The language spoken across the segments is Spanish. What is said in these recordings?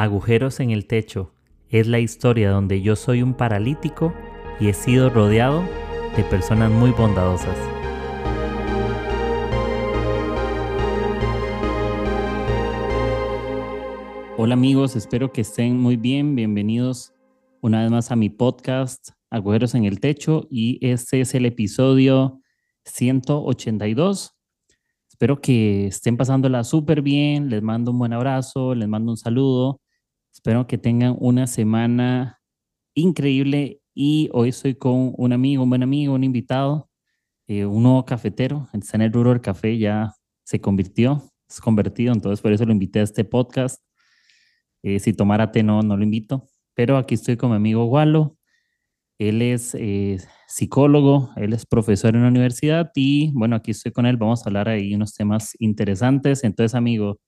Agujeros en el techo es la historia donde yo soy un paralítico y he sido rodeado de personas muy bondadosas. Hola amigos, espero que estén muy bien. Bienvenidos una vez más a mi podcast Agujeros en el Techo y este es el episodio 182. Espero que estén pasándola súper bien. Les mando un buen abrazo, les mando un saludo. Espero que tengan una semana increíble y hoy estoy con un amigo, un buen amigo, un invitado, eh, un nuevo cafetero. El rubro del café ya se convirtió, es convertido, entonces por eso lo invité a este podcast. Eh, si tomara té no, no lo invito, pero aquí estoy con mi amigo Walo. Él es eh, psicólogo, él es profesor en la universidad y bueno, aquí estoy con él. Vamos a hablar ahí unos temas interesantes. Entonces, amigo,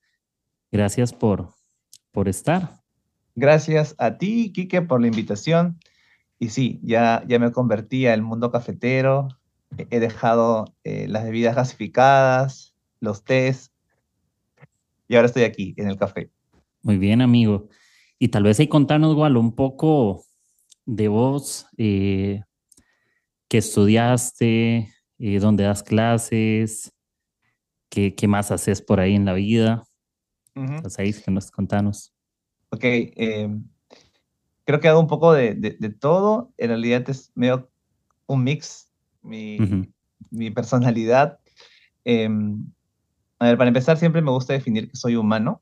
gracias por, por estar. Gracias a ti, Quique, por la invitación. Y sí, ya, ya me convertí al mundo cafetero. He dejado eh, las bebidas gasificadas, los tés. Y ahora estoy aquí, en el café. Muy bien, amigo. Y tal vez ahí contarnos, igual un poco de vos, eh, qué estudiaste, eh, dónde das clases, qué, qué, más haces por ahí en la vida. Entonces ahí que nos contanos. Ok, em, creo que hago un poco de, de, todo. En realidad es medio un mix, mi, mi personalidad. Em, a ver, para empezar, siempre me gusta definir que soy humano.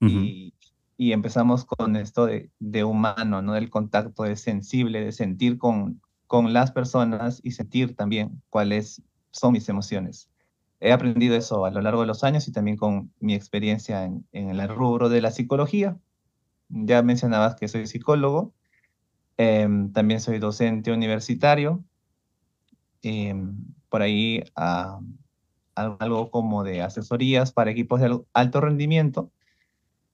y, y, empezamos con esto de, de, humano, ¿no? Del contacto, de sensible, de sentir con, con las personas y sentir también cuáles son mis emociones. He aprendido eso a lo largo de los años y también con mi experiencia en, en el rubro de la psicología. Ya mencionabas que soy psicólogo, em, también soy docente universitario, em, por ahí ah, algo como de asesorías para equipos de alto rendimiento.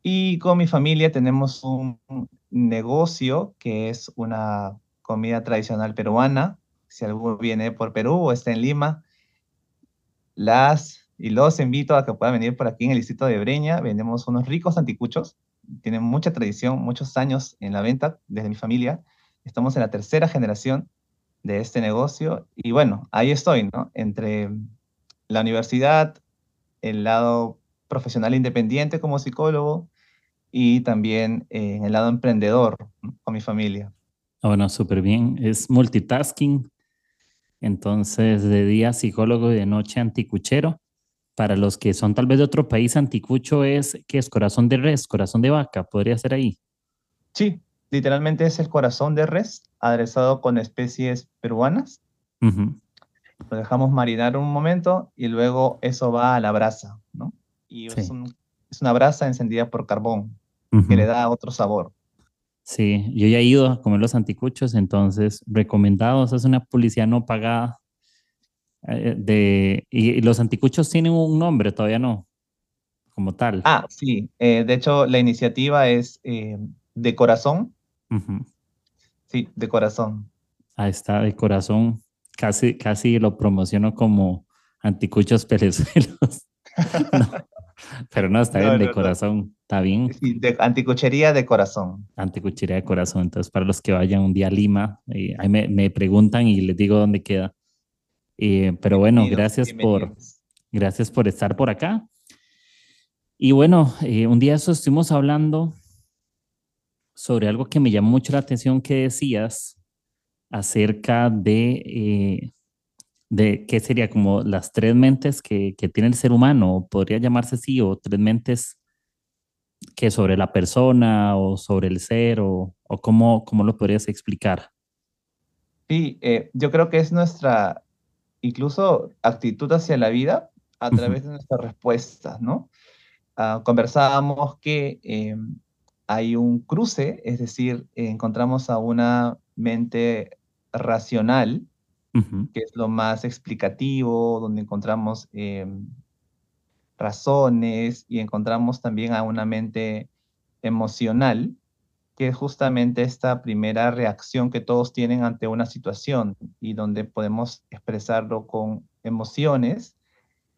Y con mi familia tenemos un negocio que es una comida tradicional peruana. Si alguno viene por Perú o está en Lima, las y los invito a que puedan venir por aquí en el distrito de Breña. Vendemos unos ricos anticuchos tiene mucha tradición, muchos años en la venta desde mi familia. Estamos en la tercera generación de este negocio y bueno, ahí estoy, ¿no? Entre la universidad, el lado profesional independiente como psicólogo y también eh, el lado emprendedor con mi familia. Ah, bueno, súper bien. Es multitasking. Entonces, de día psicólogo y de noche anticuchero para los que son tal vez de otro país, anticucho es que es corazón de res, corazón de vaca, podría ser ahí. Sí, literalmente es el corazón de res aderezado con especies peruanas. Lo dejamos marinar un momento y luego eso va a la brasa, ¿no? Y es, una brasa encendida por carbón que le da otro sabor. Sí, yo ya he ido a comer los anticuchos, entonces recomendados, es una publicidad no pagada de, y, los anticuchos tienen un nombre, todavía no, como tal. Ah, sí. Eh, de hecho, la iniciativa es eh, de corazón. Sí, de corazón. Ahí está, de corazón. Casi, casi lo promociono como anticuchos perezuelos. pero no, está bien, de corazón. Está bien. Sí, de anticuchería de corazón. Anticuchería de corazón. Entonces, para los que vayan un día a Lima, ahí me, me preguntan y les digo dónde queda. Eh, pero bueno, gracias por, gracias por estar por acá. Y bueno, eh, un día eso estuvimos hablando sobre algo que me llamó mucho la atención que decías acerca de, eh, de qué sería como las tres mentes que, que, tiene el ser humano, podría llamarse así, o tres mentes que sobre la persona o sobre el ser, o, o cómo, cómo lo podrías explicar. Sí, yo creo que es nuestra, incluso actitud hacia la vida a través de nuestras respuestas, ¿no? Ah, conversábamos que em, hay un cruce, es decir, encontramos a una mente racional, que es lo más explicativo, donde encontramos em, razones y encontramos también a una mente emocional, que es justamente esta primera reacción que todos tienen ante una situación y donde podemos expresarlo con emociones.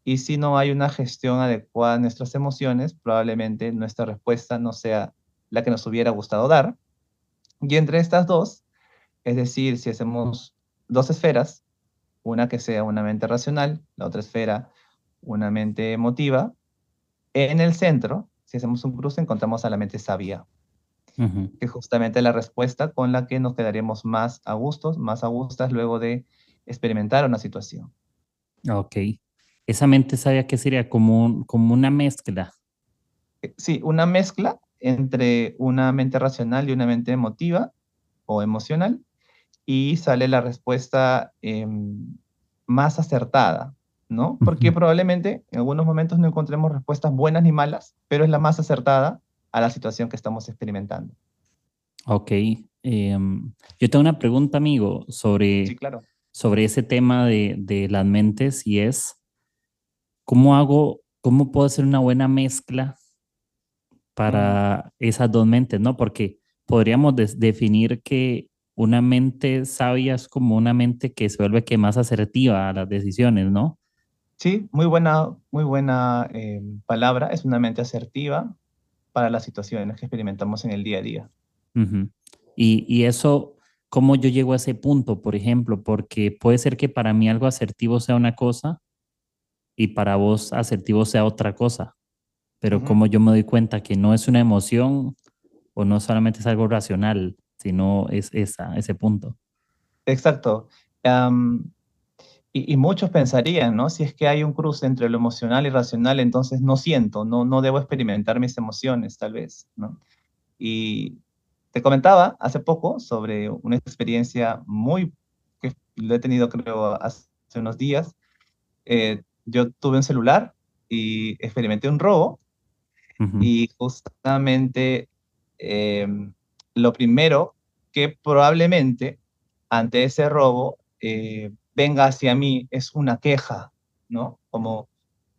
Y si no hay una gestión adecuada de nuestras emociones, probablemente nuestra respuesta no sea la que nos hubiera gustado dar. Y entre estas dos, es decir, si hacemos dos esferas, una que sea una mente racional, la otra esfera una mente emotiva, en el centro, si hacemos un cruce, encontramos a la mente sabia, que es justamente la respuesta con la que nos quedaríamos más a gustos, más a gustas luego de experimentar una situación. Ok. Esa mente sabia que sería como, como una mezcla. Eh, sí, una mezcla entre una mente racional y una mente emotiva o emocional y sale la respuesta em, más acertada, ¿no? Porque probablemente en algunos momentos no encontremos respuestas buenas ni malas, pero es la más acertada a la situación que estamos experimentando. Ok. Em, yo tengo una pregunta, amigo, sobre, sobre ese tema de, de, las mentes y es, ¿cómo hago, cómo puedo hacer una buena mezcla para esas dos mentes, ¿no? Porque podríamos definir que una mente sabia es como una mente que se vuelve que más asertiva a las decisiones, ¿no? Sí, muy buena, muy buena eh, palabra. Es una mente asertiva para las situaciones que experimentamos en el día a día. y, y, eso, ¿cómo yo llego a ese punto, por ejemplo? Porque puede ser que para mí algo asertivo sea una cosa y para vos asertivo sea otra cosa. Pero como yo me doy cuenta que no es una emoción o no solamente es algo racional, sino es esa, ese punto. Exacto. Y, muchos pensarían, ¿no? Si es que hay un cruce entre lo emocional y racional, entonces no siento, no, no debo experimentar mis emociones, tal vez, ¿no? Y te comentaba hace poco sobre una experiencia muy, que lo he tenido creo hace unos días. Eh, yo tuve un celular y experimenté un robo y justamente em, lo primero que probablemente ante ese robo eh, venga hacia mí es una queja, ¿no? Como,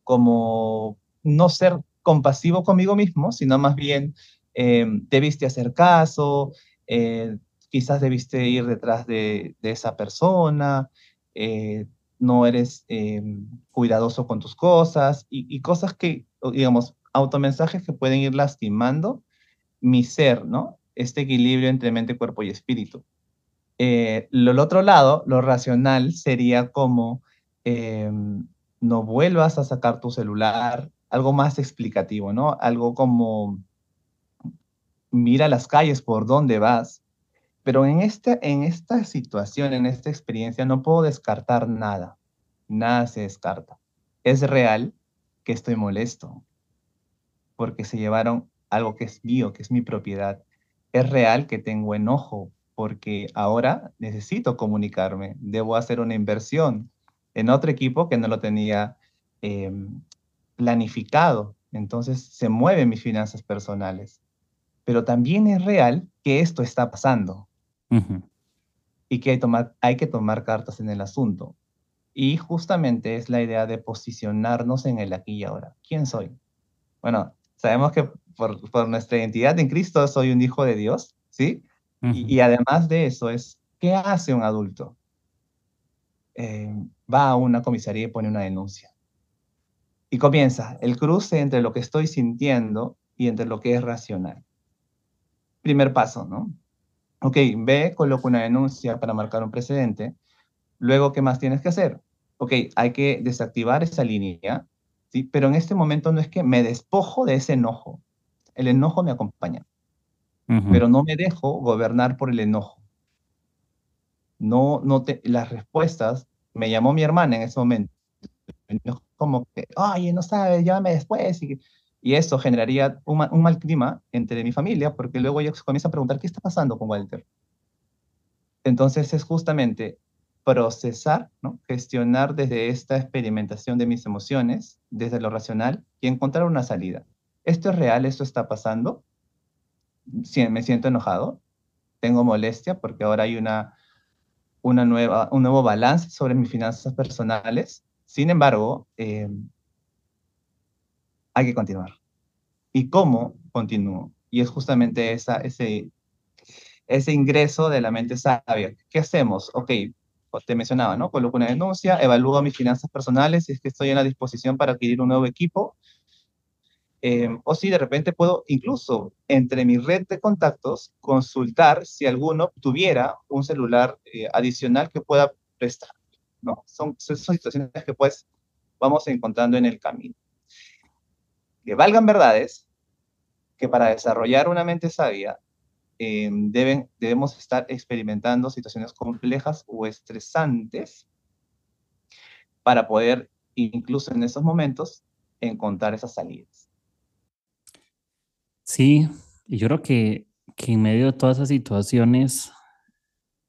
como no ser compasivo conmigo mismo, sino más bien em, debiste hacer caso, eh, quizás debiste ir detrás de, esa persona, eh, no eres em, cuidadoso con tus cosas y, y, cosas que, digamos, automensajes que pueden ir lastimando mi ser, ¿no? Este equilibrio entre mente, cuerpo y espíritu. Eh, lo otro lado, lo racional, sería como em, no vuelvas a sacar tu celular, algo más explicativo, ¿no? Algo como mira las calles por dónde vas. Pero en esta, en esta situación, en esta experiencia, no puedo descartar nada. Nada se descarta. Es real que estoy molesto, porque se llevaron algo que es mío, que es mi propiedad. Es real que tengo enojo porque ahora necesito comunicarme, debo hacer una inversión en otro equipo que no lo tenía em, planificado. Entonces se mueven mis finanzas personales. Pero también es real que esto está pasando y que hay, hay que tomar cartas en el asunto. Y justamente es la idea de posicionarnos en el aquí y ahora. ¿Quién soy? Bueno, Sabemos que por, nuestra identidad en Cristo soy un hijo de Dios, ¿sí? Y, además de eso es, ¿qué hace un adulto? Eh, va a una comisaría y pone una denuncia. Y comienza el cruce entre lo que estoy sintiendo y entre lo que es racional. Primer paso, ¿no? Ok, ve, coloca una denuncia para marcar un precedente. Luego, ¿qué más tienes que hacer? Ok, hay que desactivar esa línea ¿sí? Pero en este momento no es que me despojo de ese enojo. El enojo me acompaña, pero no me dejo gobernar por el enojo. No, no te, las respuestas, me llamó mi hermana en ese momento, como que, ay, no sabes, llámame después. Y, y eso generaría un, un, mal clima entre mi familia, porque luego ellos comienzan a preguntar, ¿qué está pasando con Walter? Entonces es justamente procesar, ¿no? gestionar desde esta experimentación de mis emociones, desde lo racional, y encontrar una salida. ¿Esto es real? ¿Esto está pasando? Me siento enojado, tengo molestia porque ahora hay una, una nueva, un nuevo balance sobre mis finanzas personales. Sin embargo, em, hay que continuar. ¿Y cómo continúo? Y es justamente esa, ese, ese ingreso de la mente sabia. ¿Qué hacemos? Ok, te mencionaba, ¿no? Coloco una denuncia, evalúo mis finanzas personales, si es que estoy en la disposición para adquirir un nuevo equipo. Em, o si de repente puedo incluso entre mi red de contactos consultar si alguno tuviera un celular eh, adicional que pueda prestar. ¿no? Son, son situaciones que pues vamos encontrando en el camino. Que valgan verdades, que para desarrollar una mente sabia em, deben, debemos estar experimentando situaciones complejas o estresantes para poder, incluso en esos momentos, encontrar esas salidas. Sí, y yo creo que, que en medio de todas esas situaciones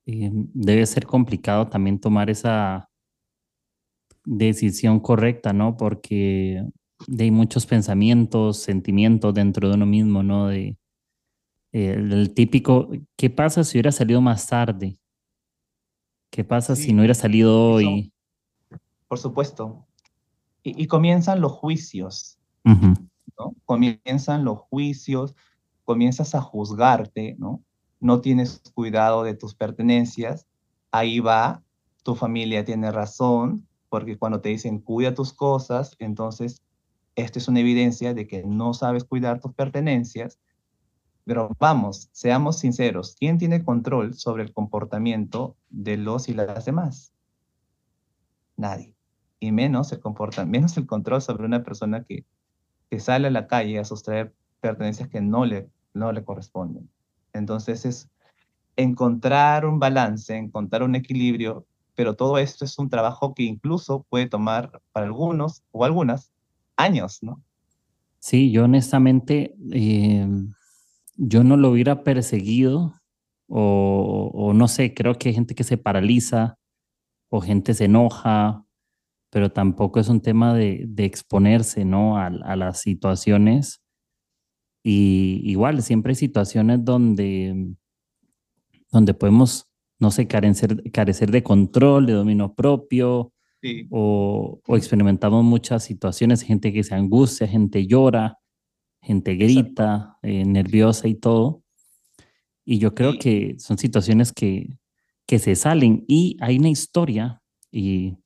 eh, debe ser complicado también tomar esa decisión correcta, ¿no? Porque hay muchos pensamientos, sentimientos dentro de uno mismo, ¿no? De, eh, el típico, ¿qué pasa si hubiera salido más tarde? ¿Qué pasa si no hubiera salido hoy? por supuesto. Y, comienzan los juicios. Comienzan los juicios, comienzas a juzgarte, ¿no? No tienes cuidado de tus pertenencias, ahí va, tu familia tiene razón, porque cuando te dicen cuida tus cosas, entonces esto es una evidencia de que no sabes cuidar tus pertenencias. Pero vamos, seamos sinceros, ¿quién tiene control sobre el comportamiento de los y las demás? Nadie. Y menos el, menos el control sobre una persona que que sale a la calle a sustraer pertenencias que no le, no le corresponden. Entonces es encontrar un balance, encontrar un equilibrio, pero todo esto es un trabajo que incluso puede tomar para algunos o algunas años, ¿no? Sí, yo honestamente, em, yo no lo hubiera perseguido o, no sé, creo que hay gente que se paraliza o gente se enoja pero tampoco es un tema de, de exponerse, ¿no? A, a, las situaciones. Y igual, siempre hay situaciones donde, donde podemos, no sé, carecer, carecer de control, de dominio propio, o, o, experimentamos muchas situaciones, gente que se angustia, gente llora, gente grita, eh, nerviosa y todo. Y yo creo que son situaciones que, que se salen. Y hay una historia, y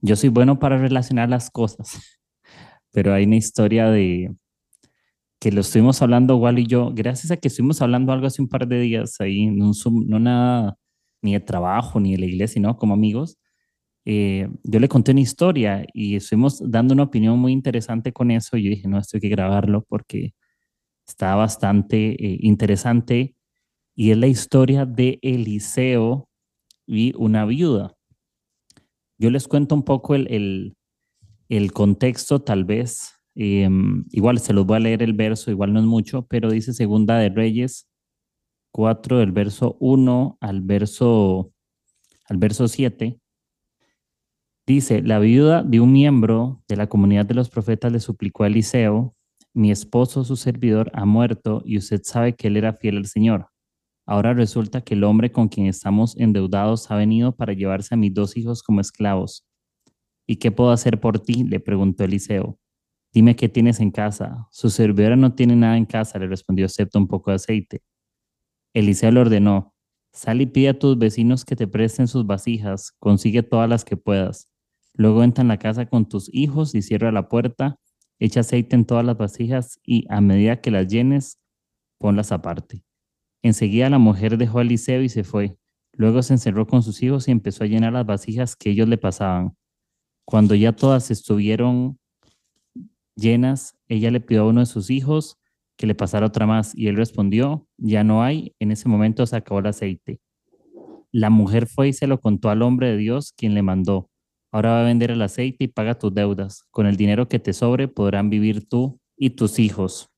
yo soy bueno para relacionar las cosas, pero hay una historia de que lo estuvimos hablando Wally y yo, gracias a que estuvimos hablando algo hace un par de días ahí Zoom, no nada ni de trabajo ni de la iglesia, sino como amigos. Eh, yo le conté una historia y estuvimos dando una opinión muy interesante con eso. Y yo dije, no, esto hay que grabarlo porque está bastante eh, interesante. Y es la historia de Eliseo y una viuda. Yo les cuento un poco el, contexto, tal vez. Em, igual se los voy a leer el verso, igual no es mucho, pero dice Segunda de Reyes 4, del verso 1 al verso, al verso 7. Dice, la viuda de un miembro de la comunidad de los profetas le suplicó a Eliseo, mi esposo, su servidor, ha muerto y usted sabe que él era fiel al Señor. Ahora resulta que el hombre con quien estamos endeudados ha venido para llevarse a mis dos hijos como esclavos. ¿Y qué puedo hacer por ti? le preguntó Eliseo. Dime qué tienes en casa. Su servidora no tiene nada en casa, le respondió, excepto un poco de aceite. Eliseo le ordenó, sal y pide a tus vecinos que te presten sus vasijas, consigue todas las que puedas. Luego entra en la casa con tus hijos y cierra la puerta, echa aceite en todas las vasijas y a medida que las llenes, ponlas aparte. Enseguida la mujer dejó a Eliseo y se fue. Luego se encerró con sus hijos y empezó a llenar las vasijas que ellos le pasaban. Cuando ya todas estuvieron llenas, ella le pidió a uno de sus hijos que le pasara otra más y él respondió, ya no hay, en ese momento se acabó el aceite. La mujer fue y se lo contó al hombre de Dios, quien le mandó, ahora va a vender el aceite y paga tus deudas, con el dinero que te sobre podrán vivir tú y tus hijos.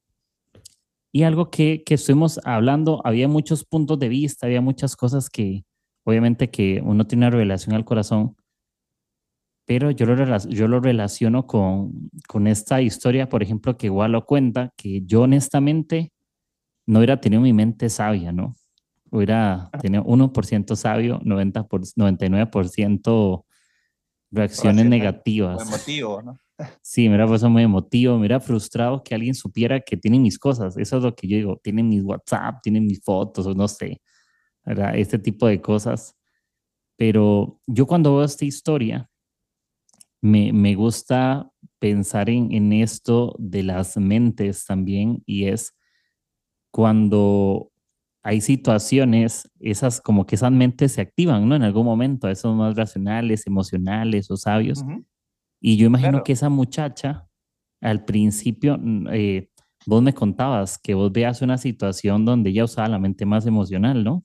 Y algo que, que estuvimos hablando, había muchos puntos de vista, había muchas cosas que obviamente que uno tiene una revelación al corazón, pero yo lo, yo lo relaciono con, con esta historia, por ejemplo, que igual lo cuenta, que yo honestamente no hubiera tenido mi mente sabia, ¿no? Hubiera tenido 1% sabio, 90 por, 99% reacciones negativas. Emotivo, ¿no? Sí, me hubiera puesto muy emotivo, me hubiera frustrado que alguien supiera que tienen mis cosas. Eso es lo que yo digo, tienen mis WhatsApp, tienen mis fotos, o no sé. Este tipo de cosas. Pero yo cuando veo esta historia, me, me gusta pensar en, en esto de las mentes también y es cuando hay situaciones, esas como que esas mentes se activan, ¿no? En algún momento, esos más racionales, emocionales o sabios. Y yo imagino que esa muchacha, al principio, eh, vos me contabas que vos veas una situación donde ella usaba la mente más emocional, ¿no?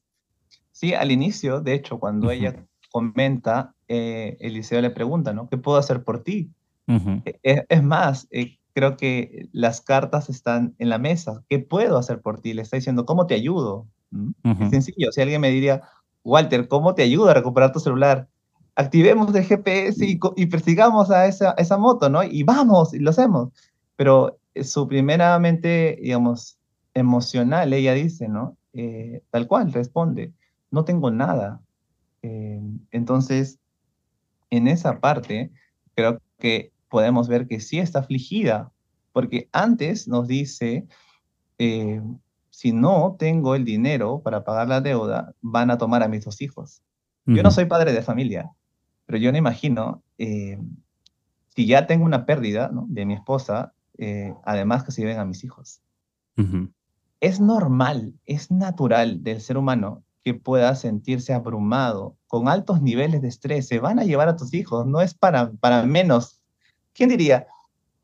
Sí, al inicio, de hecho, cuando ella comenta, eh, Eliseo le pregunta, ¿no? ¿Qué puedo hacer por ti? E, e, es, más, eh, creo que las cartas están en la mesa. ¿Qué puedo hacer por ti? Le está diciendo, ¿cómo te ayudo? ¿Mm? Es sencillo. Si alguien me diría, Walter, ¿cómo te ayudo a recuperar tu celular? Activemos el GPS y, persigamos a esa, esa, moto, ¿no? Y vamos, y lo hacemos. Pero eh, su primeramente, digamos, emocional, ella dice, ¿no? tal cual, responde, no tengo nada. entonces, en esa parte, creo que podemos ver que sí está afligida, porque antes nos dice, eh, si no tengo el dinero para pagar la deuda, van a tomar a mis dos hijos. Yo no soy padre de familia, pero yo me imagino, eh, si ya tengo una pérdida de mi esposa, eh, además que se lleven a mis hijos. Es normal, es natural del ser humano que pueda sentirse abrumado, con altos niveles de estrés, se van a llevar a tus hijos, no es para, para menos. ¿Quién diría?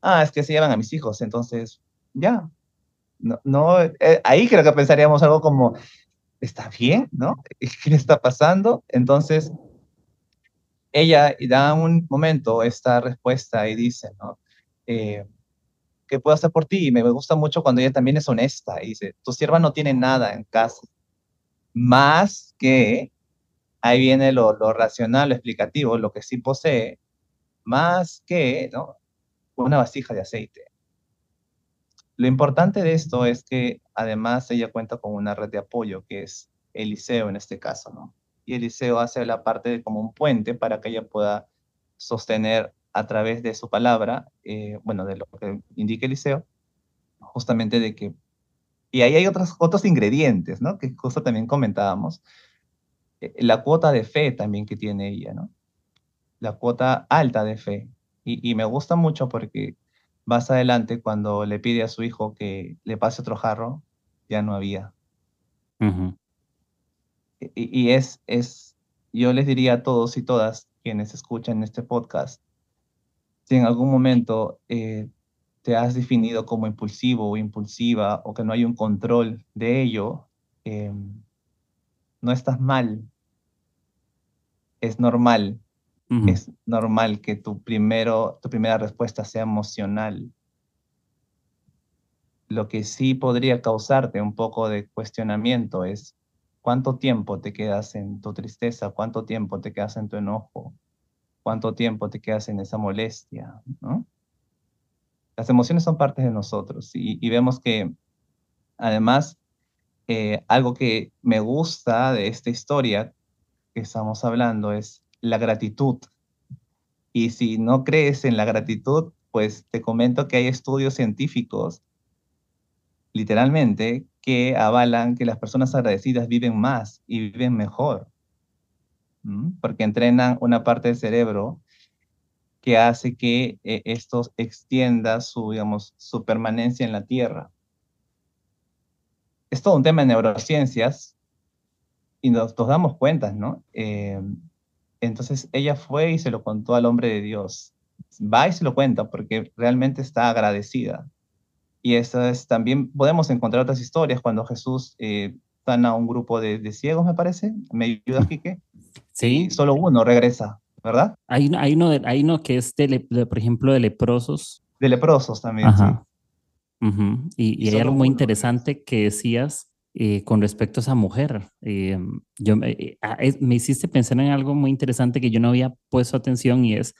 Ah, es que se llevan a mis hijos, entonces, ya. No, no eh, ahí creo que pensaríamos algo como, ¿está bien? ¿No? ¿Qué le está pasando? Entonces, ella da un momento esta respuesta y dice, ¿no? Eh, ¿Qué puedo hacer por ti? Y me gusta mucho cuando ella también es honesta y dice, tu sierva no tiene nada en casa más que, ahí viene lo, racional, lo explicativo, lo que sí posee, más que una vasija de aceite. Lo importante de esto es que además ella cuenta con una red de apoyo, que es Eliseo en este caso, ¿no? Y Eliseo hace la parte de como un puente para que ella pueda sostener a través de su palabra, eh, bueno, de lo que indica Eliseo, justamente de que y ahí hay otros, otros ingredientes, ¿no? Que justo también comentábamos. Eh, la cuota de fe también que tiene ella, ¿no? La cuota alta de fe. Y, me gusta mucho porque más adelante, cuando le pide a su hijo que le pase otro jarro, ya no había. Y, es, es, yo les diría a todos y todas quienes escuchan este podcast, si en algún momento eh, te has definido como impulsivo o impulsiva o que no hay un control de ello, em, no estás mal. Es normal. Es normal que tu, primero, tu primera respuesta sea emocional. Lo que sí podría causarte un poco de cuestionamiento es cuánto tiempo te quedas en tu tristeza, cuánto tiempo te quedas en tu enojo, cuánto tiempo te quedas en esa molestia. Las emociones son parte de nosotros y, vemos que además eh, algo que me gusta de esta historia que estamos hablando es la gratitud. Y si no crees en la gratitud, pues te comento que hay estudios científicos, literalmente, que avalan que las personas agradecidas viven más y viven mejor, porque entrenan una parte del cerebro que hace que eh, esto extienda su, digamos, su permanencia en la Tierra. Es todo un tema de neurociencias y nos, damos cuenta, ¿no? Eh, entonces ella fue y se lo contó al hombre de Dios. Va y se lo cuenta porque realmente está agradecida. Y eso es, también podemos encontrar otras historias cuando Jesús eh, sana a un grupo de, de, ciegos, me parece. ¿Me ayudas, Quique? Sí. Y solo uno regresa. ¿verdad? Hay, hay, uno, de, hay uno que es, de, por ejemplo, de leprosos. De leprosos también, Ajá. Y, hay algo muy interesante que decías eh, con respecto a esa mujer. Eh, yo, eh, ah, me hiciste pensar en algo muy interesante que yo no había puesto atención y es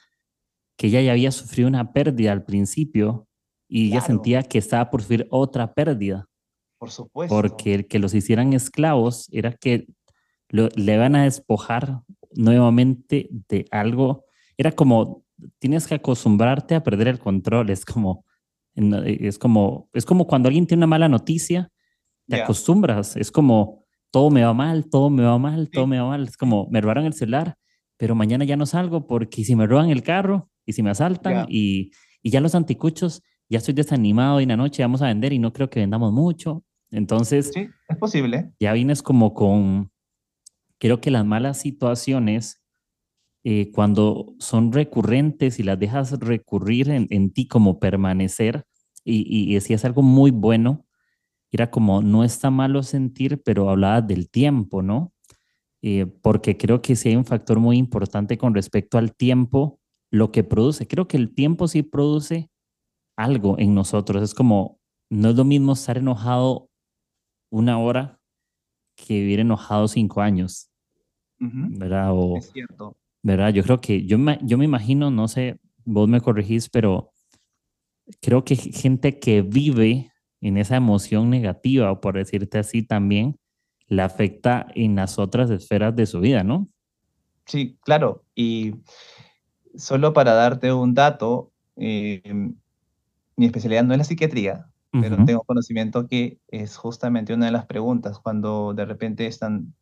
que ella ya había sufrido una pérdida al principio y ella sentía que estaba por sufrir otra pérdida. Por supuesto. Porque el que los hicieran esclavos era que le van a despojar nuevamente de algo. Era como, tienes que acostumbrarte a perder el control. Es como, es como, es como cuando alguien tiene una mala noticia, te acostumbras. Es como, todo me va mal, todo me va mal, todo me va mal. Es como, me robaron el celular, pero mañana ya no salgo porque si me roban el carro y si me asaltan y, y ya los anticuchos, ya estoy desanimado y en la noche vamos a vender y no creo que vendamos mucho. Entonces, sí, es posible. Ya vienes como con, creo que las malas situaciones, eh, cuando son recurrentes y las dejas recurrir en, en ti como permanecer, y, y decías algo muy bueno, era como, no está malo sentir, pero hablabas del tiempo, ¿no? Eh, porque creo que sí hay un factor muy importante con respecto al tiempo, lo que produce. Creo que el tiempo sí produce algo en nosotros. Es como, no es lo mismo estar enojado una hora que vivir enojado cinco años. ¿Verdad? es cierto. ¿Verdad? Yo creo que, yo me, yo me imagino, no sé, vos me corregís, pero creo que gente que vive en esa emoción negativa, o por decirte así también, le afecta en las otras esferas de su vida, ¿no? Sí, claro. Y solo para darte un dato, eh, mi especialidad no es la psiquiatría, pero tengo conocimiento que es justamente una de las preguntas cuando de repente están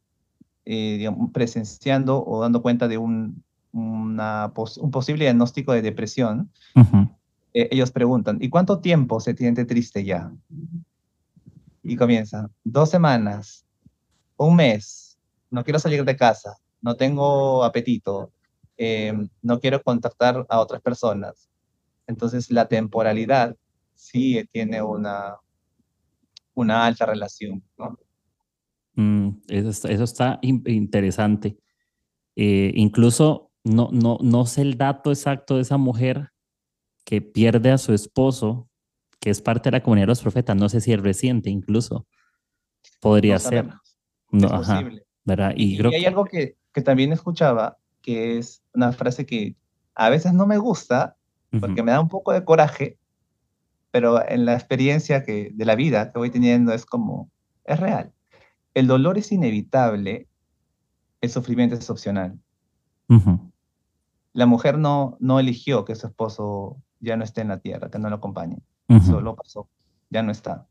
eh, presenciando o dando cuenta de un, una un posible diagnóstico de depresión. Eh, ellos preguntan, ¿y cuánto tiempo se siente triste ya? Y comienza, dos semanas, un mes, no quiero salir de casa, no tengo apetito, eh, no quiero contactar a otras personas. Entonces la temporalidad sí tiene una, una alta relación. ¿no? Mm, eso, está, interesante. Eh, incluso no, no, no sé el dato exacto de esa mujer que pierde a su esposo, que es parte de la comunidad de los profetas, no sé si es reciente incluso, podría ser. No, es posible. ¿verdad? Y, hay algo que, que, también escuchaba, que es una frase que a veces no me gusta, porque me da un poco de coraje, pero en la experiencia que, de la vida que voy teniendo es como, es real. El dolor es inevitable, el sufrimiento es opcional. La mujer no, no eligió que su esposo ya no esté en la tierra, que no lo acompañe. Solo pasó, ya no está.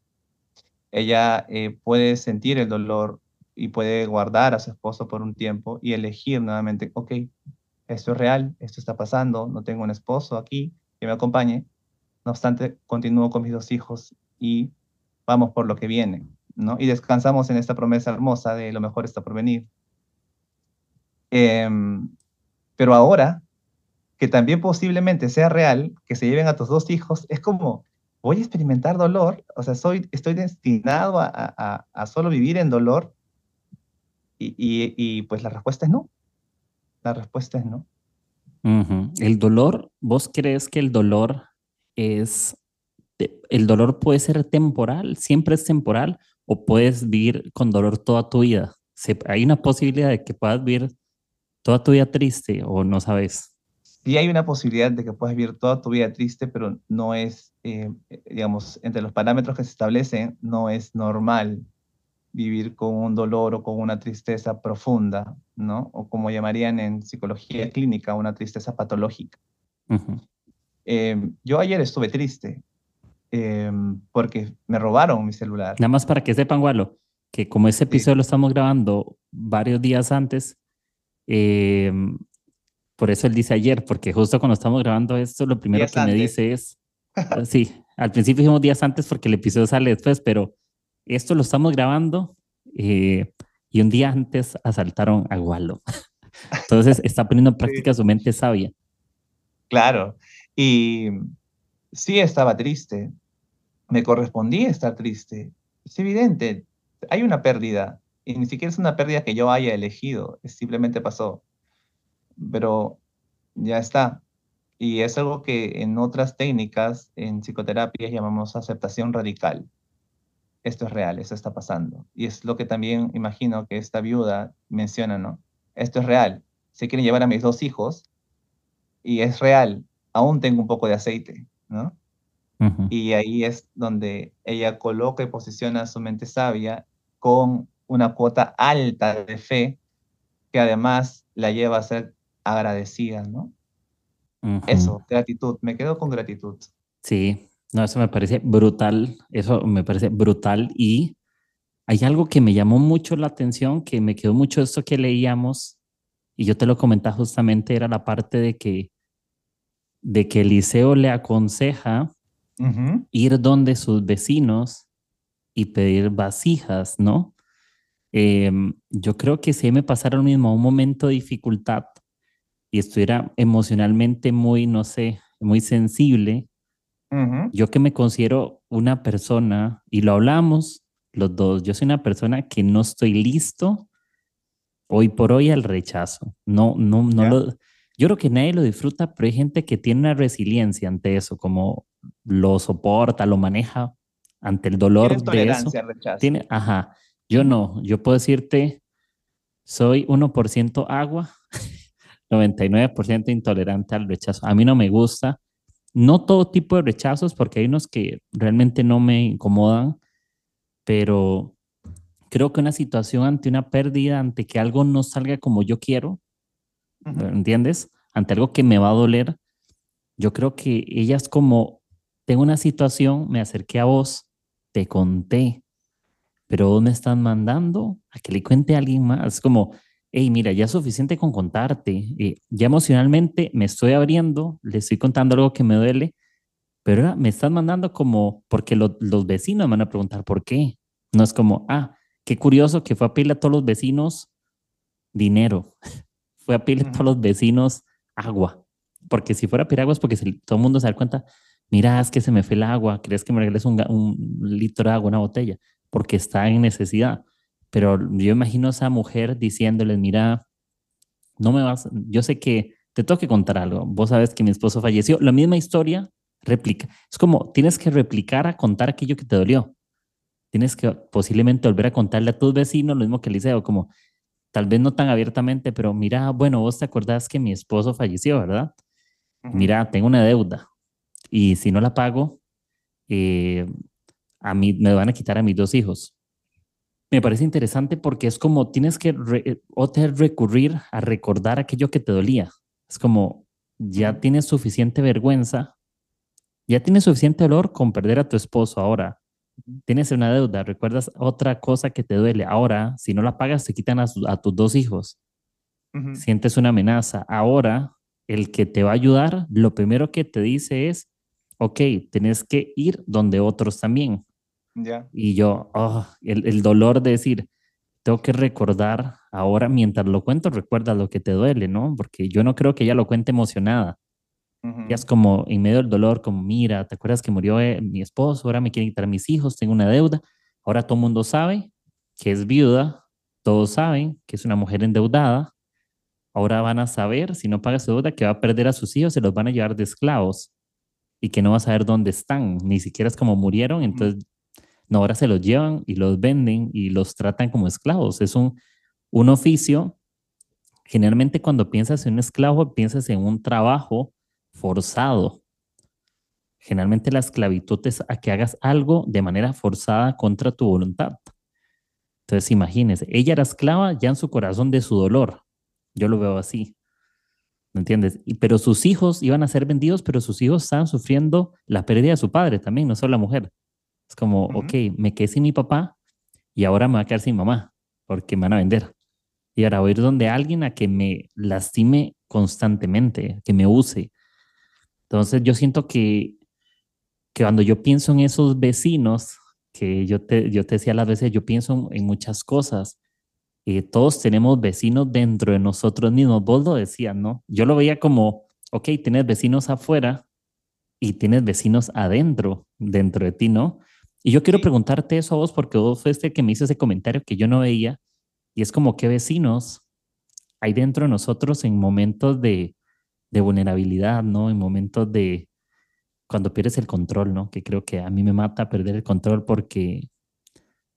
Ella eh, puede sentir el dolor y puede guardar a su esposo por un tiempo y elegir nuevamente, ok, esto es real, esto está pasando, no tengo un esposo aquí que me acompañe, no obstante, continúo con mis dos hijos y vamos por lo que viene, ¿no? Y descansamos en esta promesa hermosa de lo mejor está por venir. Em, pero ahora, que también posiblemente sea real, que se lleven a tus dos hijos, es como, voy a experimentar dolor, o sea, soy, estoy destinado a, a, a solo vivir en dolor, y, pues la respuesta es no. La respuesta es no. El dolor, ¿vos crees que el dolor es, el dolor puede ser temporal, siempre es temporal, o puedes vivir con dolor toda tu vida? ¿Hay una posibilidad de que puedas vivir toda tu vida triste o no sabes? Sí hay una posibilidad de que puedas vivir toda tu vida triste, pero no es, eh, digamos, entre los parámetros que se establecen, no es normal vivir con un dolor o con una tristeza profunda, ¿no? O como llamarían en psicología clínica, una tristeza patológica. Em, yo ayer estuve triste em, porque me robaron mi celular. Nada más para que sepan, Gualo, que como ese episodio lo estamos grabando varios días antes, em, por eso él dice ayer, porque justo cuando estamos grabando esto, lo primero que me dice es, sí, al principio dijimos días antes porque el episodio sale después, pero esto lo estamos grabando eh, y un día antes asaltaron a Gualo. Entonces está poniendo en práctica su mente sabia. Claro, y sí estaba triste, me correspondía estar triste. Es evidente, hay una pérdida, y ni siquiera es una pérdida que yo haya elegido, simplemente pasó. Pero ya está. Y es algo que en otras técnicas, en psicoterapia, llamamos aceptación radical esto es real, esto está pasando. Y es lo que también imagino que esta viuda menciona, ¿no? Esto es real. Se quieren llevar a mis dos hijos y es real. Aún tengo un poco de aceite, ¿no? Y ahí es donde ella coloca y posiciona su mente sabia con una cuota alta de fe que además la lleva a ser agradecida, ¿no? Eso, gratitud. Me quedo con gratitud. Sí, no, eso me parece brutal, eso me parece brutal y hay algo que me llamó mucho la atención, que me quedó mucho esto que leíamos y yo te lo comentaba justamente, era la parte de que de que Eliseo le aconseja ir donde sus vecinos y pedir vasijas, ¿no? Em, yo creo que si me pasara lo mismo, un momento de dificultad y estuviera emocionalmente muy, no sé, muy sensible, yo que me considero una persona, y lo hablamos los dos, yo soy una persona que no estoy listo hoy por hoy al rechazo. No, no, no lo, yo creo que nadie lo disfruta, pero hay gente que tiene una resiliencia ante eso, como lo soporta, lo maneja ante el dolor de eso. Rechazo. Tiene, ajá, yo no, yo puedo decirte, soy 1% agua, 99% intolerante al rechazo. A mí no me gusta, no todo tipo de rechazos, porque hay unos que realmente no me incomodan, pero creo que una situación ante una pérdida, ante que algo no salga como yo quiero, ¿entiendes? Ante algo que me va a doler, yo creo que ella es como, tengo una situación, me acerqué a vos, te conté, pero vos me están mandando a que le cuente a alguien más. Es como, hey, mira, ya es suficiente con contarte, eh, ya emocionalmente me estoy abriendo, le estoy contando algo que me duele, pero ahora me están mandando como, porque los vecinos me van a preguntar por qué. No es como, ah, qué curioso que fue a pedirle a todos los vecinos dinero, fue a pedirle a todos los vecinos agua, porque si fuera a pedir agua es porque todo el mundo se da cuenta, mira, es que se me fue el agua, ¿crees que me regales un, un litro de agua, una botella? Porque está en necesidad pero yo imagino a esa mujer diciéndoles, mira, no me vas, yo sé que te tengo que contar algo, vos sabes que mi esposo falleció, la misma historia, réplica. Es como, tienes que replicar a contar aquello que te dolió. Tienes que posiblemente volver a contarle a tus vecinos lo mismo que Eliseo, como tal vez no tan abiertamente, pero mira, bueno, vos te acordás que mi esposo falleció, ¿verdad? Mira, tengo una deuda y si no la pago, eh, a mí me van a quitar a mis dos hijos me parece interesante porque es como tienes que otra recurrir a recordar aquello que te dolía. Es como ya tienes suficiente vergüenza, ya tienes suficiente dolor con perder a tu esposo ahora. Tienes una deuda, recuerdas otra cosa que te duele. Ahora, si no la pagas, te quitan a, tus dos hijos. Sientes una amenaza. Ahora, el que te va a ayudar, lo primero que te dice es, ok, tienes que ir donde otros también. Y yo, oh, el, dolor de decir, tengo que recordar ahora, mientras lo cuento, recuerda lo que te duele, ¿no? Porque yo no creo que ella lo cuente emocionada. Ya es como en medio del dolor, como, mira, ¿te acuerdas que murió eh, mi esposo? Ahora me quieren quitar mis hijos, tengo una deuda. Ahora todo el mundo sabe que es viuda, todos saben que es una mujer endeudada. Ahora van a saber, si no paga su deuda, que va a perder a sus hijos, se los van a llevar de esclavos y que no va a saber dónde están, ni siquiera es como murieron, entonces no, ahora se los llevan y los venden y los tratan como esclavos. Es un, un oficio. Generalmente cuando piensas en un esclavo, piensas en un trabajo forzado. Generalmente la esclavitud es a que hagas algo de manera forzada contra tu voluntad. Entonces imagínese, ella era esclava ya en su corazón de su dolor. Yo lo veo así. ¿Me entiendes? Pero sus hijos iban a ser vendidos, pero sus hijos estaban sufriendo la pérdida de su padre también, no solo la mujer. Es como, ok, me quedé sin mi papá y ahora me voy a quedar sin mamá porque me van a vender. Y ahora voy a ir donde alguien a que me lastime constantemente, que me use. Entonces yo siento que, que cuando yo pienso en esos vecinos, que yo te, yo te decía a las veces, yo pienso en muchas cosas. y todos tenemos vecinos dentro de nosotros mismos. Vos lo decías, ¿no? Yo lo veía como, ok, tienes vecinos afuera y tienes vecinos adentro, dentro de ti, ¿no? Y yo quiero preguntarte eso a vos porque vos fuiste el que me hizo ese comentario que yo no veía. Y es como qué vecinos hay dentro de nosotros en momentos de, de vulnerabilidad, ¿no? En momentos de cuando pierdes el control, ¿no? Que creo que a mí me mata perder el control porque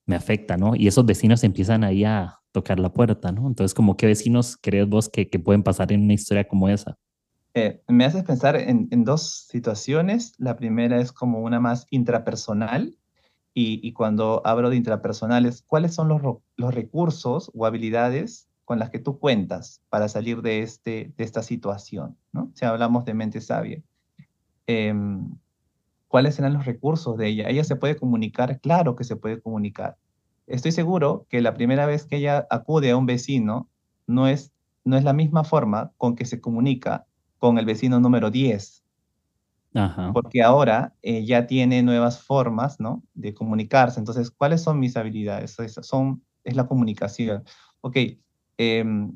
me afecta, ¿no? Y esos vecinos empiezan ahí a tocar la puerta, ¿no? Entonces, como qué vecinos crees vos que, que pueden pasar en una historia como esa? Eh, me haces pensar en, en, dos situaciones. La primera es como una más intrapersonal y, cuando hablo de intrapersonales, ¿cuáles son los, los, recursos o habilidades con las que tú cuentas para salir de, este, de esta situación? ¿no? Si hablamos de mente sabia, em, ¿cuáles serán los recursos de ella? ¿Ella se puede comunicar? Claro que se puede comunicar. Estoy seguro que la primera vez que ella acude a un vecino no es, no es la misma forma con que se comunica con el vecino número 10 porque ahora eh, ya tiene nuevas formas, ¿no? De comunicarse. Entonces, ¿cuáles son mis habilidades? son, es la comunicación. Ok, em,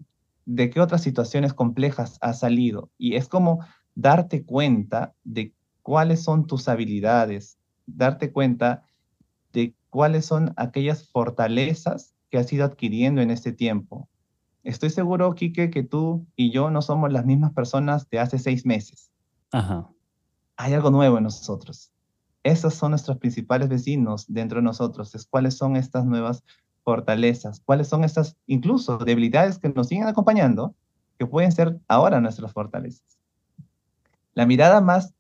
¿de qué otras situaciones complejas has salido? Y es como darte cuenta de cuáles son tus habilidades, darte cuenta de cuáles son aquellas fortalezas que has ido adquiriendo en este tiempo. Estoy seguro, Quique, que tú y yo no somos las mismas personas de hace seis meses. Ajá hay algo nuevo en nosotros. Esos son nuestros principales vecinos dentro de nosotros. Es cuáles son estas nuevas fortalezas, cuáles son estas incluso debilidades que nos siguen acompañando, que pueden ser ahora nuestras fortalezas. La mirada más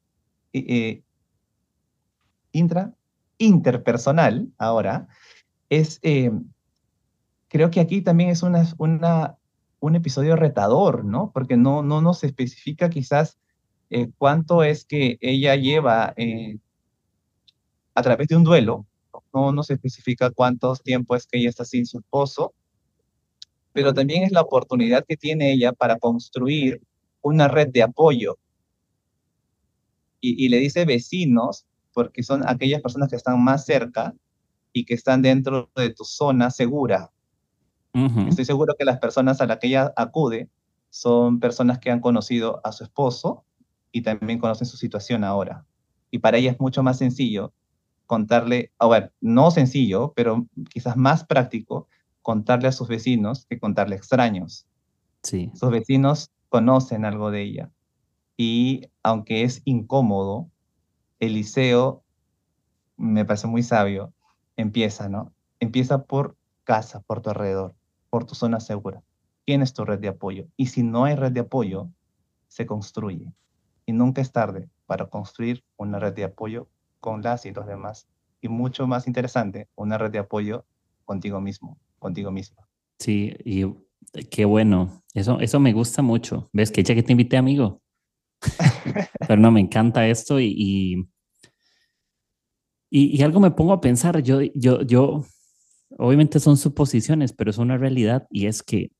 eh, eh, intra, interpersonal ahora es, eh, creo que aquí también es una, un episodio retador, ¿no? Porque no, no nos especifica quizás eh, cuánto es que ella lleva eh, a través de un duelo. No, no se especifica cuánto tiempo es que ella está sin su esposo, pero también es la oportunidad que tiene ella para construir una red de apoyo. Y, le dice vecinos, porque son aquellas personas que están más cerca y que están dentro de tu zona segura. Estoy seguro que las personas a las que ella acude son personas que han conocido a su esposo y también conocen su situación ahora. Y para ella es mucho más sencillo contarle, a ver, no sencillo, pero quizás más práctico, contarle a sus vecinos que contarle a extraños. Sí. Sus vecinos conocen algo de ella. Y aunque es incómodo, Eliseo, me parece muy sabio, empieza, ¿no? Empieza por casa, por tu alrededor, por tu zona segura. Tienes tu red de apoyo. Y si no hay red de apoyo, se construye y nunca es tarde para construir una red de apoyo con las y los demás. Y mucho más interesante, una red de apoyo contigo mismo, contigo misma. Sí, y qué bueno. Eso, eso me gusta mucho. ¿Ves que ya que te invité, amigo? Pero no, me encanta esto y, y, y, algo me pongo a pensar. Yo, yo, yo, obviamente son suposiciones, pero es una realidad y es que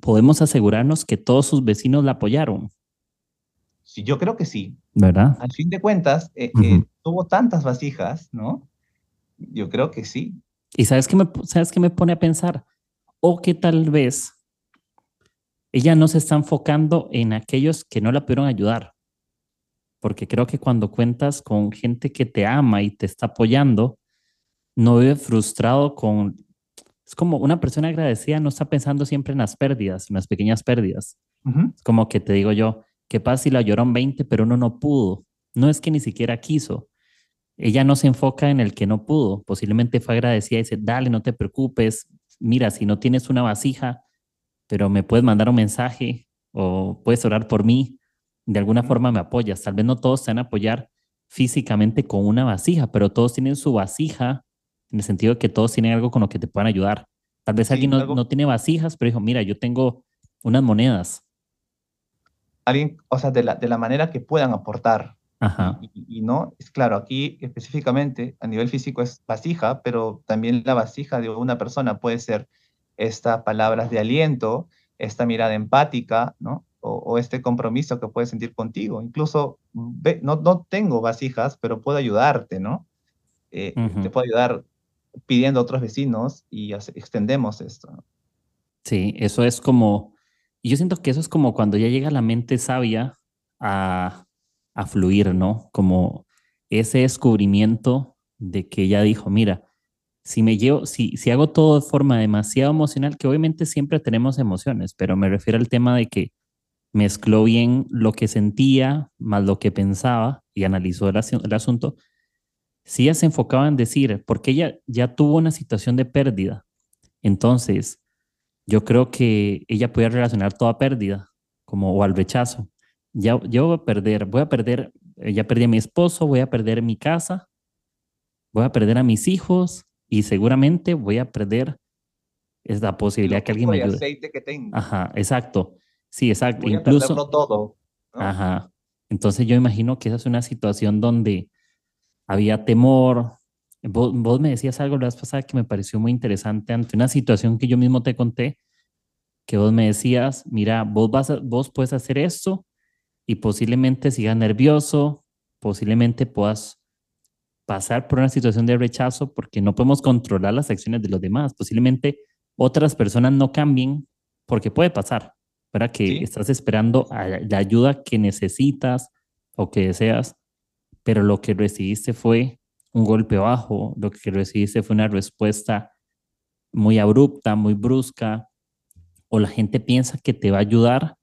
podemos asegurarnos que todos sus vecinos la apoyaron. Sí, yo creo que sí. ¿Verdad? Al fin de cuentas, eh, eh, tuvo tantas vasijas, ¿no? Yo creo que sí. ¿Y sabes qué me, sabes qué me pone a pensar? O que tal vez ella no se está enfocando en aquellos que no la pudieron ayudar. Porque creo que cuando cuentas con gente que te ama y te está apoyando, no vive frustrado con... Es como una persona agradecida no está pensando siempre en las pérdidas, en las pequeñas pérdidas. Es como que te digo yo, ¿Qué pasa si la lloraron 20 pero uno no pudo? No es que ni siquiera quiso. Ella no se enfoca en el que no pudo. Posiblemente fue agradecida y dice, dale, no te preocupes. Mira, si no tienes una vasija, pero me puedes mandar un mensaje o puedes orar por mí, de alguna forma me apoyas. Tal vez no todos se van a apoyar físicamente con una vasija, pero todos tienen su vasija en el sentido de que todos tienen algo con lo que te puedan ayudar. Tal vez alguien no, no, tiene vasijas, pero dijo, mira, yo tengo unas monedas alguien, o sea, de la, de la manera que puedan aportar. Y, no, es claro, aquí específicamente a nivel físico es vasija, pero también la vasija de una persona puede ser estas palabras de aliento, esta mirada empática, ¿no? O, este compromiso que puedes sentir contigo. Incluso, no, no tengo vasijas, pero puedo ayudarte, ¿no? Eh, te puedo ayudar pidiendo a otros vecinos y extendemos esto. Sí, eso es como y yo siento que eso es como cuando ya llega la mente sabia a, a fluir, ¿no? Como ese descubrimiento de que ya dijo, mira, si me llevo, si, si hago todo de forma demasiado emocional, que obviamente siempre tenemos emociones, pero me refiero al tema de que mezcló bien lo que sentía más lo que pensaba y analizó el, el asunto, si ella se enfocaba en decir, porque ella ya tuvo una situación de pérdida, entonces yo creo que ella puede relacionar toda pérdida como o al rechazo. Ya, yo voy a perder, voy a perder, eh, ya perdí a mi esposo, voy a perder mi casa, voy a perder a mis hijos y seguramente voy a perder esa posibilidad que alguien me ayude. aceite que tengo. Ajá, exacto. Sí, exacto. Voy Incluso. A todo. Ajá. Entonces yo imagino que esa es una situación donde había temor, Vos, me decías algo la vez pasada que me pareció muy interesante ante una situación que yo mismo te conté, que vos me decías, mira, vos, vas vos puedes hacer esto y posiblemente sigas nervioso, posiblemente puedas pasar por una situación de rechazo porque no podemos controlar las acciones de los demás. Posiblemente otras personas no cambien porque puede pasar, para Que estás esperando la ayuda que necesitas o que deseas, pero lo que recibiste fue un golpe bajo, lo que recibiste fue una respuesta muy abrupta, muy brusca, o la gente piensa que te va a ayudar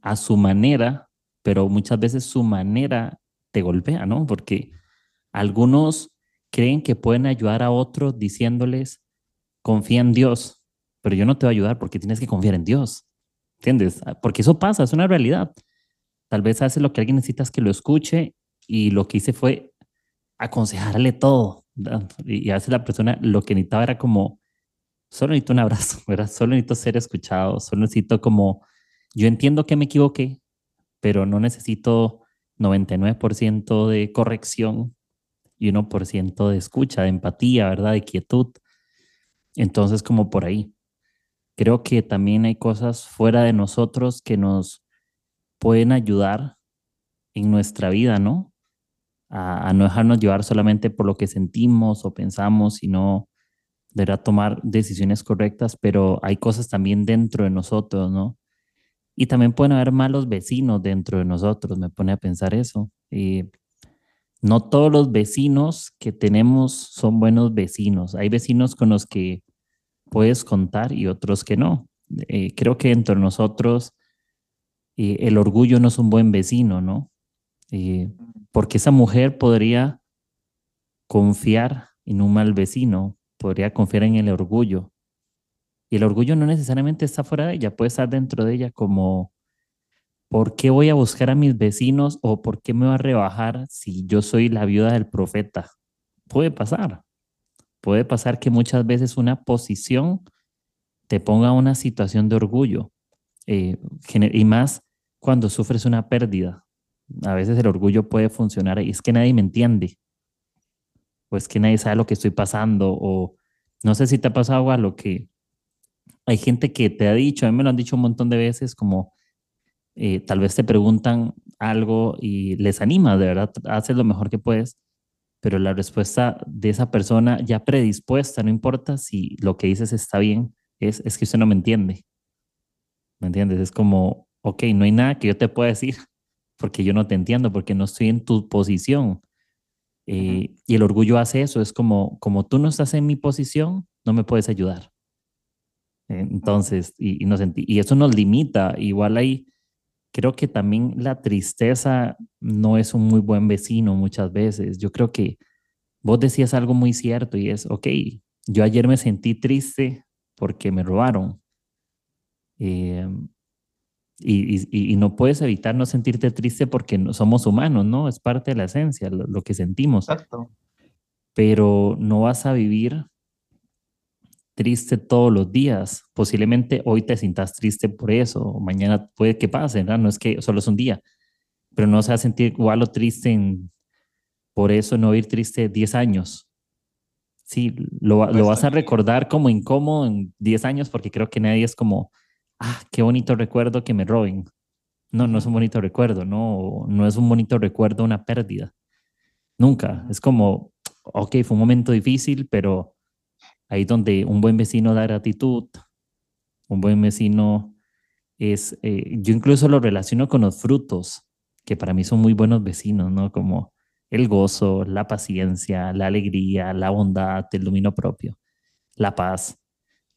a su manera, pero muchas veces su manera te golpea, ¿no? Porque algunos creen que pueden ayudar a otros diciéndoles, confía en Dios, pero yo no te voy a ayudar porque tienes que confiar en Dios. ¿Entiendes? Porque eso pasa, es una realidad. Tal vez hace lo que alguien necesita es que lo escuche y lo que hice fue aconsejarle todo. Y hace la persona lo que necesitaba era como, solo necesito un abrazo, ¿verdad? Solo necesito ser escuchado, solo necesito como, yo entiendo que me equivoqué, pero no necesito 99% de corrección y 1% de escucha, de empatía, ¿verdad? De quietud. Entonces, como por ahí. Creo que también hay cosas fuera de nosotros que nos pueden ayudar en nuestra vida, ¿no? A, no dejarnos llevar solamente por lo que sentimos o pensamos, sino de tomar decisiones correctas, pero hay cosas también dentro de nosotros, ¿no? Y también pueden haber malos vecinos dentro de nosotros, me pone a pensar eso. Y no todos los vecinos que tenemos son buenos vecinos. Hay vecinos con los que puedes contar y otros que no. Eh, creo que entre nosotros eh, el orgullo no es un buen vecino, ¿no? Eh, porque esa mujer podría confiar en un mal vecino, podría confiar en el orgullo. Y el orgullo no necesariamente está fuera de ella, puede estar dentro de ella como, ¿por qué voy a buscar a mis vecinos o por qué me va a rebajar si yo soy la viuda del profeta? Puede pasar. Puede pasar que muchas veces una posición te ponga una situación de orgullo eh, y más cuando sufres una pérdida. A veces el orgullo puede funcionar y es que nadie me entiende o es que nadie sabe lo que estoy pasando o no sé si te ha pasado a lo que hay gente que te ha dicho, a mí me lo han dicho un montón de veces, como eh, tal vez te preguntan algo y les anima, de verdad, haces lo mejor que puedes, pero la respuesta de esa persona ya predispuesta, no importa si lo que dices está bien, es, es que usted no me entiende. ¿Me entiendes? Es como, ok, no hay nada que yo te pueda decir porque yo no te entiendo, porque no estoy en tu posición. Eh, y el orgullo hace eso, es como, como tú no estás en mi posición, no me puedes ayudar. Entonces, y, y eso nos limita. Igual ahí, creo que también la tristeza no es un muy buen vecino muchas veces. Yo creo que vos decías algo muy cierto y es, ok, yo ayer me sentí triste porque me robaron. Em, y, y, no puedes evitar no sentirte triste porque no, somos humanos, ¿no? Es parte de la esencia, lo, lo que sentimos. Exacto. Pero no vas a vivir triste todos los días. Posiblemente hoy te sientas triste por eso, mañana puede que pase, ¿verdad? No es que solo es un día, pero no se va a sentir igual o triste en, por eso no ir triste 10 años. Sí, lo, lo vas a recordar como incómodo en 10 años porque creo que nadie es como, ah, qué bonito recuerdo que me roben. No, no es un bonito recuerdo, no, no es un bonito recuerdo una pérdida. Nunca. Es como, ok, fue un momento difícil, pero ahí donde un buen vecino da gratitud, un buen vecino es, eh, yo incluso lo relaciono con los frutos, que para mí son muy buenos vecinos, ¿no? Como el gozo, la paciencia, la alegría, la bondad, el dominio propio, la paz.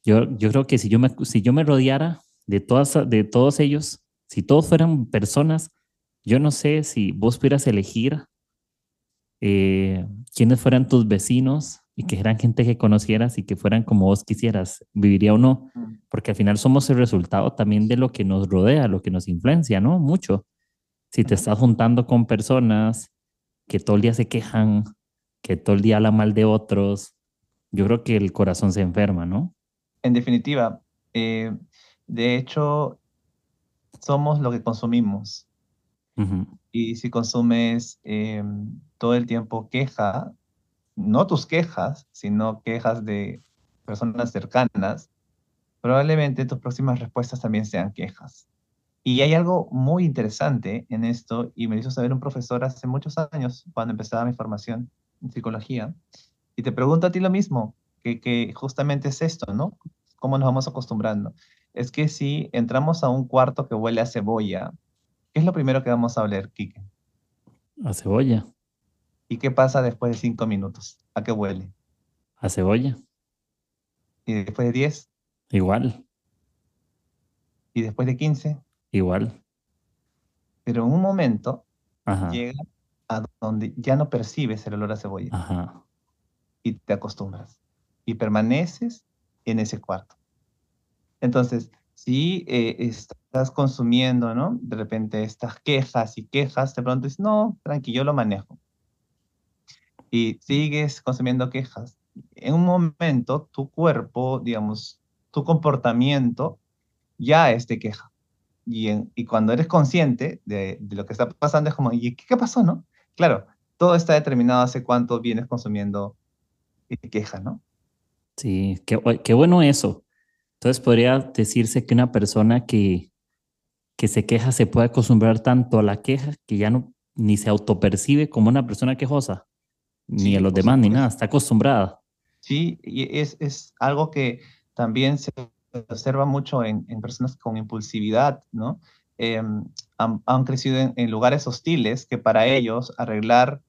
Yo, yo creo que si yo, me, si yo me rodeara de, todas, de todos ellos, si todos fueran personas, yo no sé si vos pudieras elegir eh, quiénes fueran tus vecinos, y que eran gente que conocieras y que fueran como vos quisieras, viviría o no, porque al final somos el resultado también de lo que nos rodea, lo que nos influencia, ¿no? Mucho. Si te estás juntando con personas que todo el día se quejan, que todo el día hablan mal de otros, yo creo que el corazón se enferma, ¿no? En definitiva, eh, de hecho, somos lo que consumimos. Y si consumes eh, todo el tiempo queja, no tus quejas, sino quejas de personas cercanas, probablemente tus próximas respuestas también sean quejas. Y hay algo muy interesante en esto, y me hizo saber un profesor hace muchos años, cuando empezaba mi formación en psicología, y te pregunto a ti lo mismo, que, que justamente es esto, ¿no? ¿Cómo nos vamos acostumbrando? Es que si entramos a un cuarto que huele a cebolla, ¿qué es lo primero que vamos a oler, Kike? A cebolla. ¿Y qué pasa después de cinco minutos? ¿A qué huele? A cebolla. ¿Y después de diez? Igual. ¿Y después de quince? Igual. Pero en un momento llega a donde ya no percibes el olor a cebolla. Ajá. Y te acostumbras. Y permaneces en ese cuarto. Entonces, si eh, estás consumiendo, ¿no? De repente estas quejas y quejas, de pronto dices, no, tranquilo, yo lo manejo. Y sigues consumiendo quejas. En un momento, tu cuerpo, digamos, tu comportamiento ya es de queja. Y, y cuando eres consciente de, de, lo que está pasando, es como, ¿y qué, pasó, no? Claro, todo está determinado hace cuánto vienes consumiendo queja, ¿no? Sí, qué, qué bueno eso. Entonces podría decirse que una persona que, que se queja se puede acostumbrar tanto a la queja que ya no ni se autopercibe como una persona quejosa, ni a los demás, ni nada, está acostumbrada. Sí, y es, es algo que también se observa mucho en, en personas con impulsividad, ¿no? Em, han, han, crecido en, en, lugares hostiles que para ellos arreglar,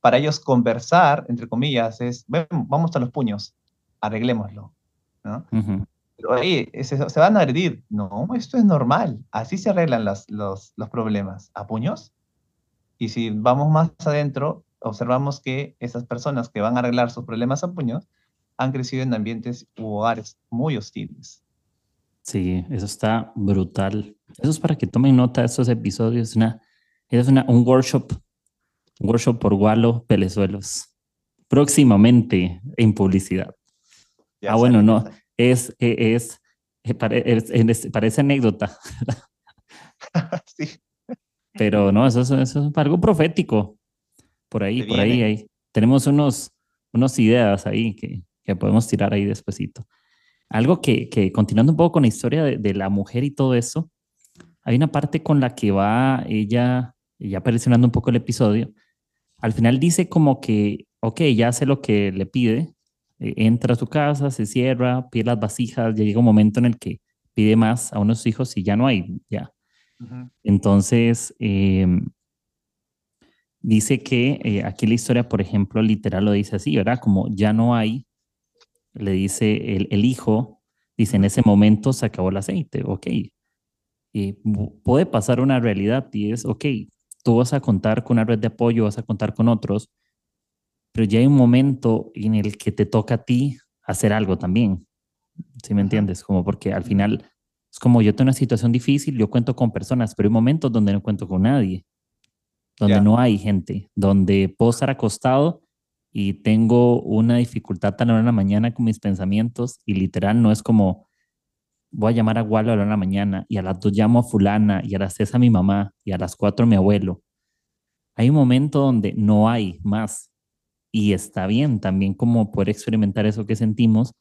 para ellos conversar, entre comillas, es, vamos a los puños, arreglémoslo, ¿no? Pero se, se, van a agredir. No, esto es normal, así se arreglan las, los, los problemas, a puños. Y si vamos más adentro, observamos que esas personas que van a arreglar sus problemas a puños han crecido en ambientes u hogares muy hostiles. Sí, eso está brutal. Eso es para que tomen nota de estos episodios. Una, es una, un workshop, un workshop por Gualo Pelezuelos. Próximamente en publicidad. Ya ah, bueno, no, es, es, es, parece anécdota. sí. Pero no, eso, eso, es algo profético. Por ahí, por ahí, ahí. Tenemos unos, unos ideas ahí que, que podemos tirar ahí despuesito. Algo que, que, continuando un poco con la historia de, de, la mujer y todo eso, hay una parte con la que va ella, ya presionando un poco el episodio, al final dice como que, ok, ya hace lo que le pide, eh, entra a su casa, se cierra, pide las vasijas, ya llega un momento en el que pide más a unos hijos y ya no hay, ya. Uh -huh. Entonces, eh, dice que eh, aquí la historia, por ejemplo, literal lo dice así, ¿verdad? Como ya no hay, le dice el, el hijo, dice, en ese momento se acabó el aceite, ok. Y puede pasar una realidad y es, ok, tú vas a contar con una red de apoyo, vas a contar con otros, pero ya hay un momento en el que te toca a ti hacer algo también. ¿Sí me entiendes? Como porque al final es como yo tengo una situación difícil, yo cuento con personas, pero hay momentos donde no cuento con nadie, donde yeah. no hay gente, donde puedo estar acostado y tengo una dificultad tan en la mañana con mis pensamientos y literal no es como voy a llamar a Walo a la mañana y a las dos llamo a fulana y a las seis a mi mamá y a las cuatro a mi abuelo. Hay un momento donde no hay más y está bien también como poder experimentar eso que sentimos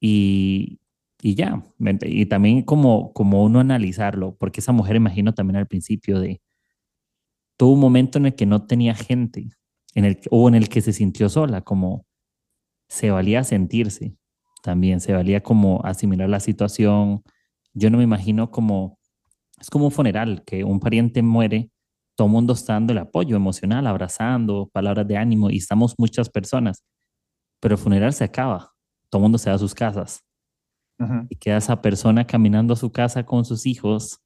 y, y ya, y también como, como uno analizarlo, porque esa mujer imagino también al principio de, tuvo un momento en el que no tenía gente, en el, o en el que se sintió sola, como se valía sentirse también, se valía como asimilar la situación. Yo no me imagino como, es como un funeral, que un pariente muere, todo el mundo está dando el apoyo emocional, abrazando, palabras de ánimo, y estamos muchas personas, pero el funeral se acaba, todo el mundo se va a sus casas. Y queda esa persona caminando a su casa con sus hijos.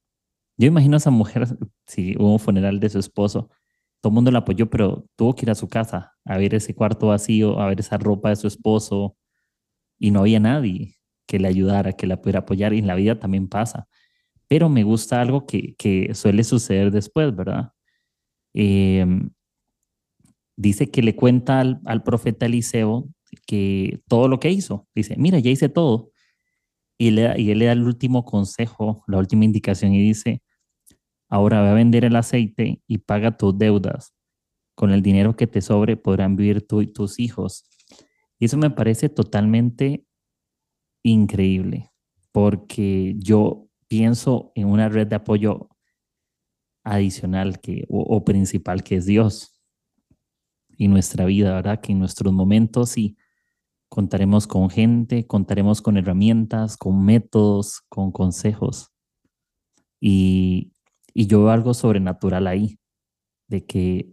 Yo imagino a esa mujer, si hubo un funeral de su esposo, todo el mundo la apoyó, pero tuvo que ir a su casa a ver ese cuarto vacío, a ver esa ropa de su esposo, y no había nadie que le ayudara, que la pudiera apoyar, y en la vida también pasa. Pero me gusta algo que, que suele suceder después, ¿verdad? Eh, dice que le cuenta al, al, profeta Eliseo que todo lo que hizo. Dice, mira, ya hice todo. Y, le, y él le da el último consejo, la última indicación y dice, ahora ve a vender el aceite y paga tus deudas. Con el dinero que te sobre podrán vivir tú y tus hijos. Y eso me parece totalmente increíble, porque yo pienso en una red de apoyo adicional que, o, principal que es Dios y nuestra vida, ¿verdad? Que en nuestros momentos sí contaremos con gente, contaremos con herramientas, con métodos, con consejos. Y, y yo veo algo sobrenatural ahí, de que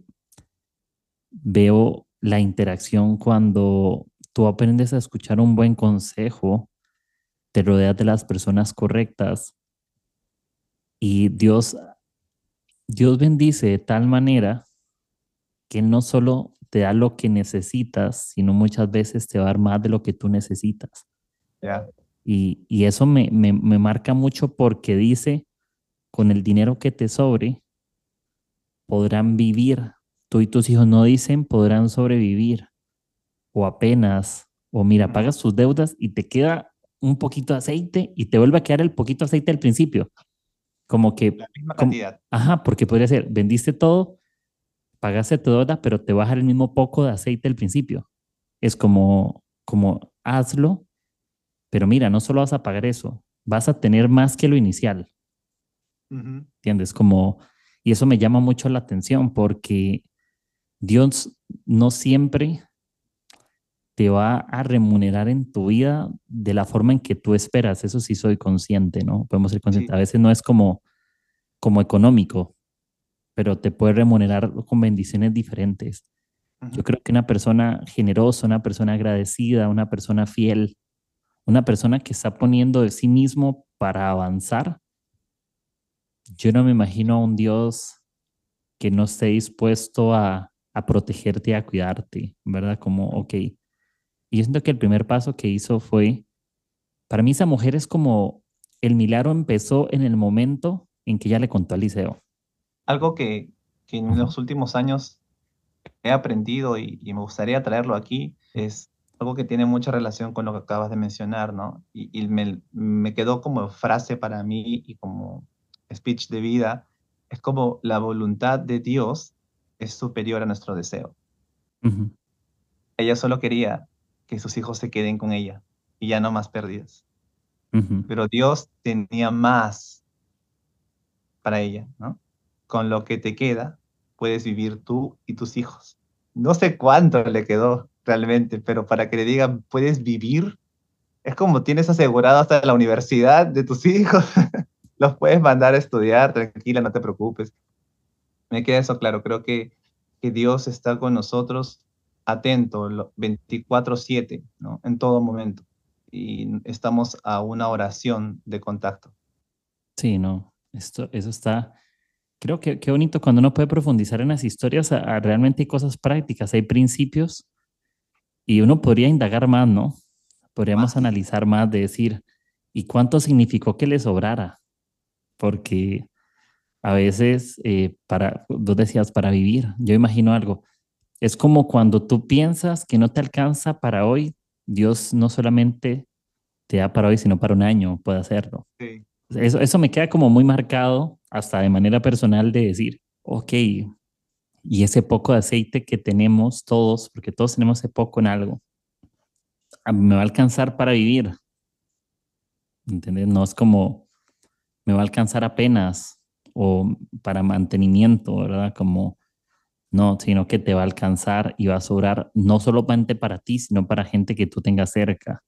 veo la interacción cuando tú aprendes a escuchar un buen consejo, te rodeas de las personas correctas y Dios, Dios bendice de tal manera que no solo te da lo que necesitas, sino muchas veces te va a dar más de lo que tú necesitas. Y, y, eso me, me, me marca mucho porque dice, con el dinero que te sobre, podrán vivir. Tú y tus hijos no dicen podrán sobrevivir o apenas, o mira, pagas tus deudas y te queda un poquito de aceite y te vuelve a quedar el poquito de aceite al principio. Como que... La misma cantidad. ajá, porque podría ser, vendiste todo, pagaste tu deuda, pero te baja el mismo poco de aceite al principio. Es como, como hazlo, pero mira, no solo vas a pagar eso, vas a tener más que lo inicial. ¿Entiendes? Como, y eso me llama mucho la atención porque Dios no siempre te va a remunerar en tu vida de la forma en que tú esperas. Eso sí soy consciente, ¿no? Podemos ser conscientes. A veces no es como, como económico, pero te puede remunerar con bendiciones diferentes. Yo creo que una persona generosa, una persona agradecida, una persona fiel, una persona que está poniendo de sí mismo para avanzar, yo no me imagino a un Dios que no esté dispuesto a, a protegerte, a cuidarte, ¿verdad? Como, ok. Y yo siento que el primer paso que hizo fue, para mí esa mujer es como, el milagro empezó en el momento en que ella le contó al liceo. Algo que, que en los últimos años he aprendido y, me gustaría traerlo aquí es algo que tiene mucha relación con lo que acabas de mencionar, ¿no? Y, y me, me, quedó como frase para mí y como speech de vida, es como la voluntad de Dios es superior a nuestro deseo. Ella solo quería que sus hijos se queden con ella y ya no más pérdidas. Pero Dios tenía más para ella, ¿no? Con lo que te queda, puedes vivir tú y tus hijos. No sé cuánto le quedó realmente, pero para que le digan, puedes vivir, es como tienes asegurado hasta la universidad de tus hijos. Los puedes mandar a estudiar, tranquila, no te preocupes me queda eso claro. Creo que, que Dios está con nosotros atento 24/7, ¿no? En todo momento. Y estamos a una oración de contacto. Sí, no, esto, eso está, creo que qué bonito cuando uno puede profundizar en las historias, realmente hay cosas prácticas, hay principios y uno podría indagar más, ¿no? Podríamos analizar más de decir, ¿y cuánto significó que le sobrara? Porque a veces, eh, para, vos decías, para vivir, yo imagino algo, es como cuando tú piensas que no te alcanza para hoy, Dios no solamente te da para hoy, sino para un año, puede hacerlo. Eso, eso me queda como muy marcado, hasta de manera personal, de decir, ok, y ese poco de aceite que tenemos todos, porque todos tenemos ese poco en algo, me va a alcanzar para vivir. ¿Entendés? No es como, me va a alcanzar apenas, o para mantenimiento, ¿verdad? Como, no, sino que te va a alcanzar y va a sobrar no solamente para ti, sino para gente que tú tengas cerca,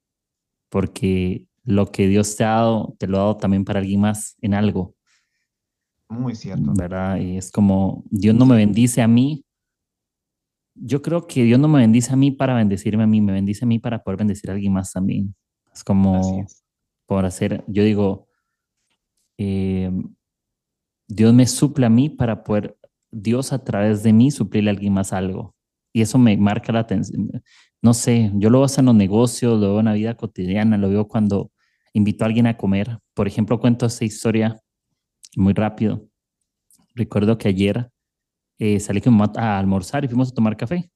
porque lo que Dios te ha dado, te lo ha dado también para alguien más en algo. Muy cierto. ¿Verdad? Y es como, Dios no me bendice a mí. Yo creo que Dios no me bendice a mí para bendecirme a mí, me bendice a mí para poder bendecir a alguien más también. Es como, por hacer, yo digo, eh, Dios me suple a mí para poder, Dios a través de mí suplirle a alguien más algo. Y eso me marca la atención. No sé, yo lo veo en los negocios, lo veo en la vida cotidiana, lo veo cuando invito a alguien a comer. Por ejemplo, cuento esta historia muy rápido. Recuerdo que ayer eh, salí con a almorzar y fuimos a tomar café.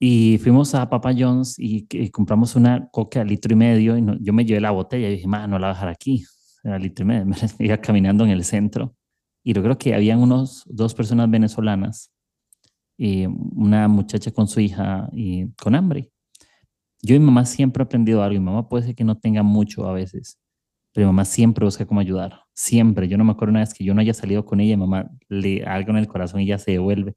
Y fuimos a Papa John's y, compramos una coca de litro y medio y yo me llevé la botella y dije, no la voy a dejar aquí me, iba caminando en el centro y yo creo que habían unos dos personas venezolanas y una muchacha con su hija y con hambre. Yo y mi mamá siempre he aprendido algo. Mi mamá puede ser que no tenga mucho a veces, pero mi mamá siempre busca cómo ayudar, siempre. Yo no me acuerdo una vez que yo no haya salido con ella, mamá le algo en el corazón y ella se devuelve.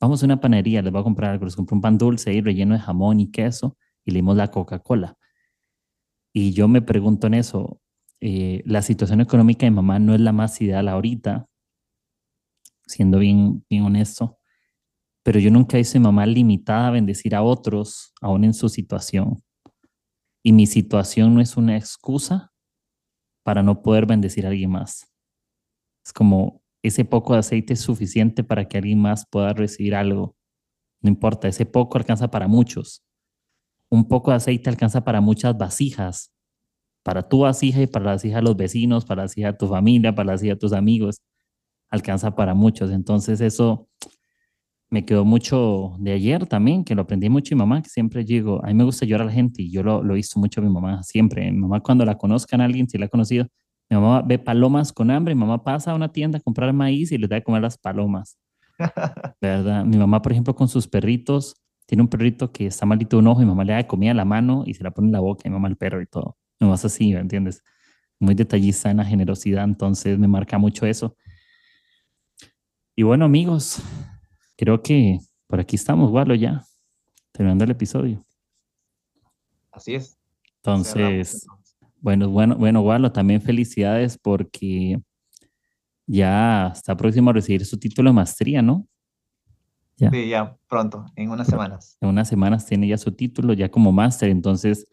Vamos a una panadería, les voy a comprar algo, les compro un pan dulce y relleno de jamón y queso y le dimos la Coca-Cola. Y yo me pregunto en eso, eh, la situación económica de mamá no es la más ideal ahorita, siendo bien, bien honesto, pero yo nunca hice mamá limitada a bendecir a otros, aún en su situación. Y mi situación no es una excusa para no poder bendecir a alguien más. Es como ese poco de aceite es suficiente para que alguien más pueda recibir algo. No importa, ese poco alcanza para muchos. Un poco de aceite alcanza para muchas vasijas, para tu vasija y para la vasija de los vecinos, para la vasija de tu familia, para la vasija de tus amigos. Alcanza para muchos. Entonces eso me quedó mucho de ayer también, que lo aprendí mucho mi mamá, que siempre digo, a mí me gusta llorar a la gente y yo lo, lo hizo mucho mi mamá, siempre. Mi mamá cuando la conozcan a alguien, si la ha conocido, mi mamá ve palomas con hambre, mi mamá pasa a una tienda a comprar maíz y les da de comer las palomas. ¿Verdad? Mi mamá, por ejemplo, con sus perritos, tiene un perrito que está malito de un ojo y mi mamá le da comida a la mano y se la pone en la boca y mi mamá el perro y todo. Más así, ¿me entiendes? Muy detallista en la generosidad, entonces me marca mucho eso. Y bueno, amigos, creo que por aquí estamos, Walo, ya, terminando el episodio. Así es. Entonces, bueno, bueno, bueno, Walo, también felicidades porque ya está próximo a recibir su título de maestría, ¿no? Ya. Sí, ya pronto, en unas semanas. En unas semanas tiene ya su título, ya como máster, entonces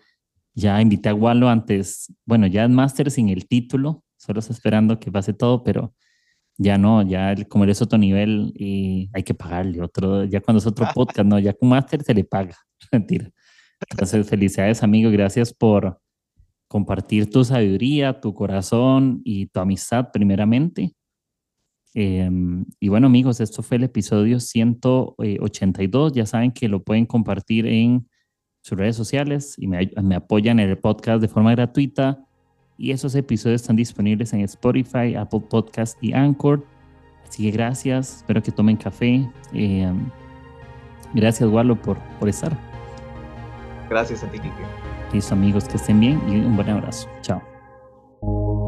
ya invité a Walo antes, bueno, ya es máster sin el título, solo está esperando que pase todo, pero ya no, ya como eres otro nivel y hay que pagarle otro, ya cuando es otro podcast, no, ya con máster se le paga, mentira. Entonces, felicidades amigo, gracias por compartir tu sabiduría, tu corazón y tu amistad primeramente. Em, y bueno amigos, esto fue el episodio 182, ya saben que lo pueden compartir en sus redes sociales y me, me apoyan en el podcast de forma gratuita y esos episodios están disponibles en Spotify, Apple Podcast y Anchor. Así que gracias, espero que tomen café. Eh, gracias, Wallo, por, por estar. Gracias a ti, Kike. Listo, amigos, que estén bien y un buen abrazo. Chao.